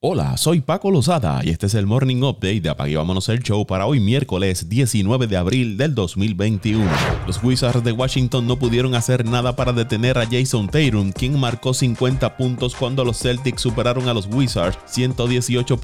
Hola, soy Paco Lozada y este es el Morning Update de Apague Vámonos el Show para hoy miércoles 19 de abril del 2021. Los Wizards de Washington no pudieron hacer nada para detener a Jason Tatum, quien marcó 50 puntos cuando los Celtics superaron a los Wizards 118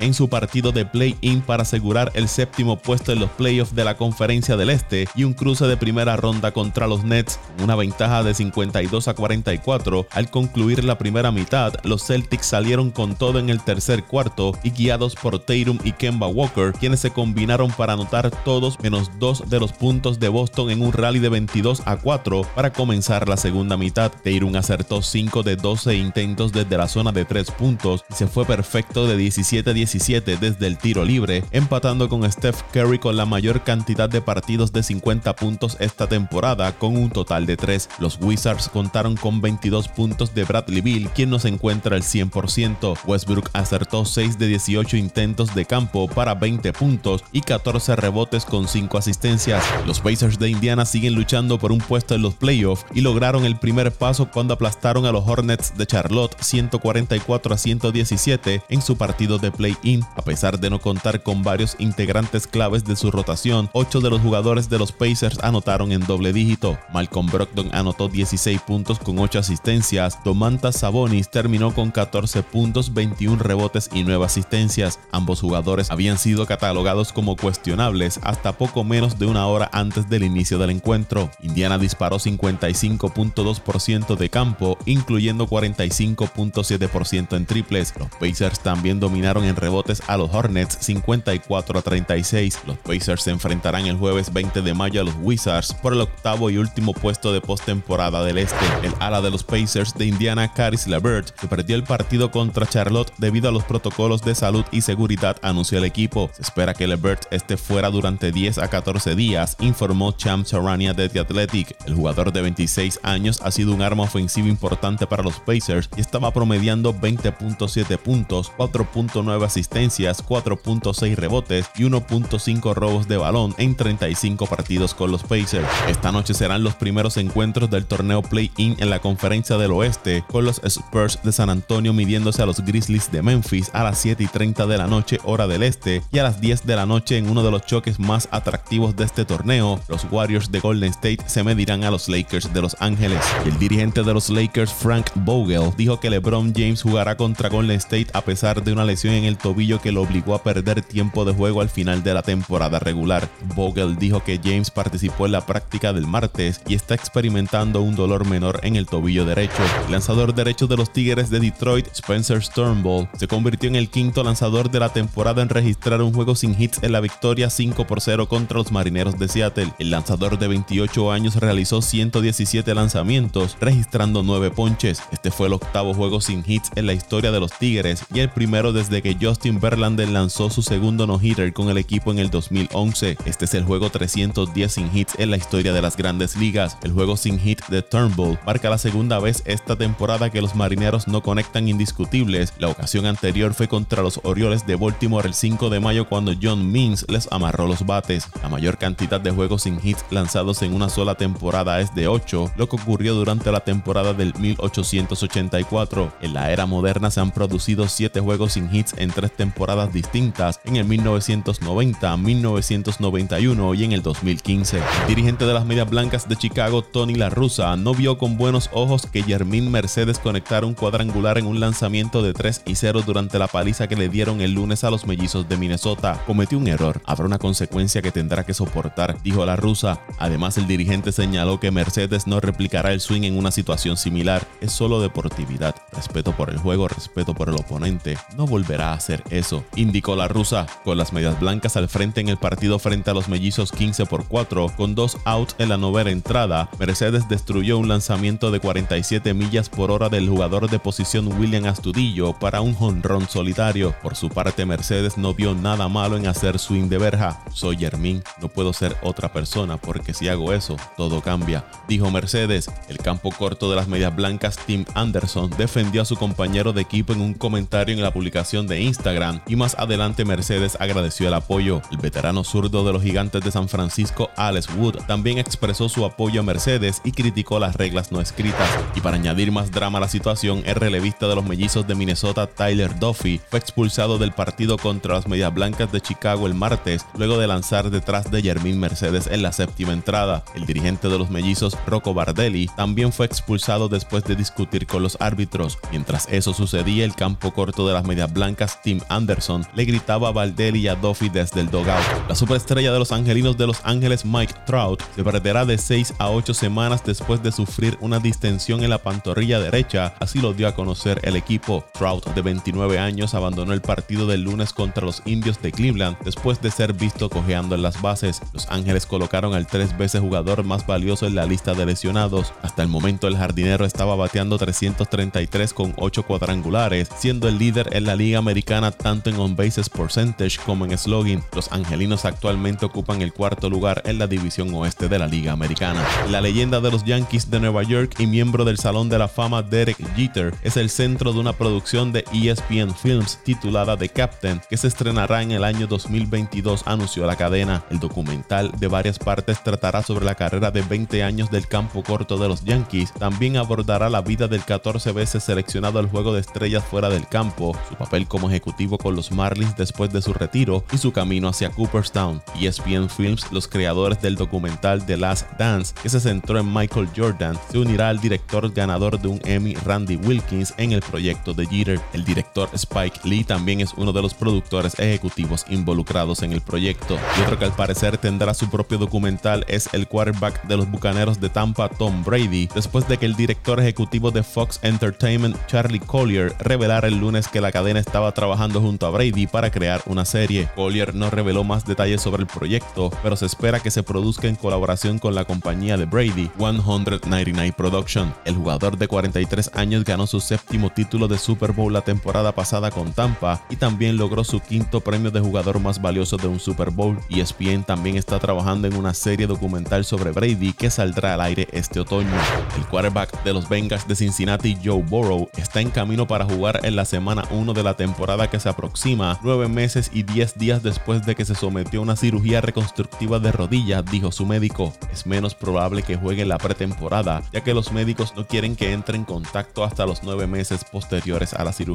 en su partido de play-in para asegurar el séptimo puesto en los playoffs de la Conferencia del Este y un cruce de primera ronda contra los Nets, una ventaja de 52 a 44. Al concluir la primera mitad, los Celtics salieron con todo en el tercer cuarto y guiados por Tatum y Kemba Walker, quienes se combinaron para anotar todos menos dos de los puntos de Boston en un rally de 22 a 4 para comenzar la segunda mitad. Tatum acertó 5 de 12 intentos desde la zona de 3 puntos y se fue perfecto de 17 a 17 desde el tiro libre, empatando con Steph Curry con la mayor cantidad de partidos de 50 puntos esta temporada con un total de 3. Los Wizards contaron con 22 puntos de Bradley Bill, quien no se encuentra al 100%. Westbrook acertó 6 de 18 intentos de campo para 20 puntos y 14 rebotes con 5 asistencias. Los Pacers de Indiana siguen luchando por un puesto en los playoffs y lograron el primer paso cuando aplastaron a los Hornets de Charlotte 144 a 117 en su partido de play-in. A pesar de no contar con varios integrantes claves de su rotación, 8 de los jugadores de los Pacers anotaron en doble dígito. Malcolm Brogdon anotó 16 puntos con 8 asistencias. Domantas Sabonis terminó con 14 puntos, 21 rebotes y 9 asistencias. Ambos jugadores habían sido catalogados como cuestionables hasta poco menos de una hora antes del inicio del encuentro. Indiana disparó 55.2% de campo, incluyendo 45.7% en triples. Los Pacers también dominaron en rebotes a los Hornets 54 a 36. Los Pacers se enfrentarán el jueves 20 de mayo a los Wizards por el octavo y último puesto de postemporada del este. El ala de los Pacers de Indiana, Caris LeVert, se perdió el partido contra Charlotte debido a los protocolos de salud y seguridad, anunció el equipo. Se espera que Lebert esté fuera durante 10 a 14 días, informó Cham Charania de The Athletic. El jugador de 26 años ha sido un arma ofensiva importante para los Pacers y estaba promediando 20.7 puntos, 4.9 asistencias, 4.6 rebotes y 1.5 robos de balón en 35 partidos con los Pacers. Esta noche serán los primeros encuentros del torneo Play-In en la conferencia del oeste, con los Spurs de San Antonio midiéndose a los Grizzlies de Memphis a las 7 y 30 de la noche hora del este y a las 10 de la noche en uno de los choques más atractivos de este torneo, los Warriors de Golden State se medirán a los Lakers de Los Ángeles. El dirigente de los Lakers, Frank Vogel, dijo que LeBron James jugará contra Golden State a pesar de una lesión en el tobillo que lo obligó a perder tiempo de juego al final de la temporada regular. Vogel dijo que James participó en la práctica del martes y está experimentando un dolor menor en el tobillo derecho. El lanzador derecho de los Tigres de Detroit, Spencer Storm se convirtió en el quinto lanzador de la temporada en registrar un juego sin hits en la victoria 5 por 0 contra los Marineros de Seattle. El lanzador de 28 años realizó 117 lanzamientos, registrando 9 ponches. Este fue el octavo juego sin hits en la historia de los Tigres y el primero desde que Justin Verlander lanzó su segundo no-hitter con el equipo en el 2011. Este es el juego 310 sin hits en la historia de las grandes ligas. El juego sin hit de Turnbull marca la segunda vez esta temporada que los marineros no conectan indiscutibles. Ocasión anterior fue contra los Orioles de Baltimore el 5 de mayo cuando John Means les amarró los bates. La mayor cantidad de juegos sin hits lanzados en una sola temporada es de 8, lo que ocurrió durante la temporada del 1884. En la era moderna se han producido 7 juegos sin hits en 3 temporadas distintas, en el 1990, 1991 y en el 2015. El dirigente de las Medias Blancas de Chicago, Tony La Russa, no vio con buenos ojos que Jermín Mercedes conectara un cuadrangular en un lanzamiento de 3 y 0 durante la paliza que le dieron el lunes a los mellizos de Minnesota. Cometió un error, habrá una consecuencia que tendrá que soportar, dijo la rusa. Además, el dirigente señaló que Mercedes no replicará el swing en una situación similar. Es solo deportividad, respeto por el juego, respeto por el oponente. No volverá a hacer eso, indicó la rusa, con las medias blancas al frente en el partido frente a los mellizos 15 por 4, con dos outs en la novena entrada. Mercedes destruyó un lanzamiento de 47 millas por hora del jugador de posición William Astudillo para un jonrón solitario. Por su parte, Mercedes no vio nada malo en hacer swing de verja. Soy Germín, no puedo ser otra persona porque si hago eso, todo cambia. Dijo Mercedes. El campo corto de las medias blancas, Tim Anderson, defendió a su compañero de equipo en un comentario en la publicación de Instagram y más adelante Mercedes agradeció el apoyo. El veterano zurdo de los gigantes de San Francisco, Alex Wood, también expresó su apoyo a Mercedes y criticó las reglas no escritas. Y para añadir más drama a la situación, el relevista de los mellizos de Minnesota Tyler Duffy fue expulsado del partido contra las Medias Blancas de Chicago el martes luego de lanzar detrás de Jermín Mercedes en la séptima entrada. El dirigente de los mellizos, Rocco Bardelli, también fue expulsado después de discutir con los árbitros. Mientras eso sucedía, el campo corto de las Medias Blancas, Tim Anderson, le gritaba a Bardelli y a Duffy desde el dugout. La superestrella de los angelinos de Los Ángeles, Mike Trout, se perderá de 6 a 8 semanas después de sufrir una distensión en la pantorrilla derecha, así lo dio a conocer el equipo. Trout, de 29 años, abandonó el partido del lunes contra los indios de Cleveland después de ser visto cojeando en las bases. Los Ángeles colocaron al tres veces jugador más valioso en la lista de lesionados. Hasta el momento el jardinero estaba bateando 333 con 8 cuadrangulares, siendo el líder en la liga americana tanto en on bases percentage como en slugging. Los angelinos actualmente ocupan el cuarto lugar en la división oeste de la liga americana. La leyenda de los Yankees de Nueva York y miembro del Salón de la Fama Derek Jeter es el centro de una producción de ESPN Films titulada The Captain que se estrenará en el año 2022, anunció la cadena. El documental de varias partes tratará sobre la carrera de 20 años del campo corto de los Yankees. También abordará la vida del 14 veces seleccionado al juego de estrellas fuera del campo, su papel como ejecutivo con los Marlins después de su retiro y su camino hacia Cooperstown. ESPN Films, los creadores del documental The Last Dance, que se centró en Michael Jordan, se unirá al director ganador de un Emmy Randy Wilkins en el proyecto de Jeter. El director Spike Lee también es uno de los productores ejecutivos involucrados en el proyecto. Y otro que al parecer tendrá su propio documental es el quarterback de los Bucaneros de Tampa, Tom Brady, después de que el director ejecutivo de Fox Entertainment, Charlie Collier, revelara el lunes que la cadena estaba trabajando junto a Brady para crear una serie. Collier no reveló más detalles sobre el proyecto, pero se espera que se produzca en colaboración con la compañía de Brady, 199 Production. El jugador de 43 años ganó su séptimo título de Super Bowl la temporada pasada con Tampa y también logró su quinto premio de jugador más valioso de un Super Bowl. ESPN también está trabajando en una serie documental sobre Brady que saldrá al aire este otoño. El quarterback de los Bengals de Cincinnati, Joe Burrow, está en camino para jugar en la semana 1 de la temporada que se aproxima, nueve meses y 10 días después de que se sometió a una cirugía reconstructiva de rodilla, dijo su médico. Es menos probable que juegue la pretemporada, ya que los médicos no quieren que entre en contacto hasta los nueve meses posteriores a la cirugía.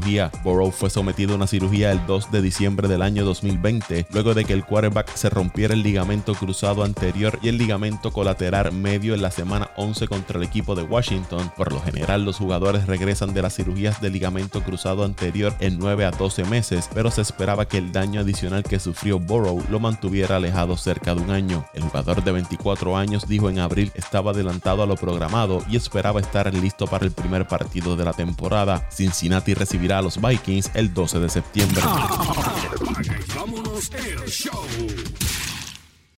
Burrow fue sometido a una cirugía el 2 de diciembre del año 2020, luego de que el quarterback se rompiera el ligamento cruzado anterior y el ligamento colateral medio en la semana 11 contra el equipo de Washington. Por lo general, los jugadores regresan de las cirugías de ligamento cruzado anterior en 9 a 12 meses, pero se esperaba que el daño adicional que sufrió Burrow lo mantuviera alejado cerca de un año. El jugador de 24 años dijo en abril estaba adelantado a lo programado y esperaba estar listo para el primer partido de la temporada. Cincinnati recibirá a los Vikings el 12 de septiembre. Show.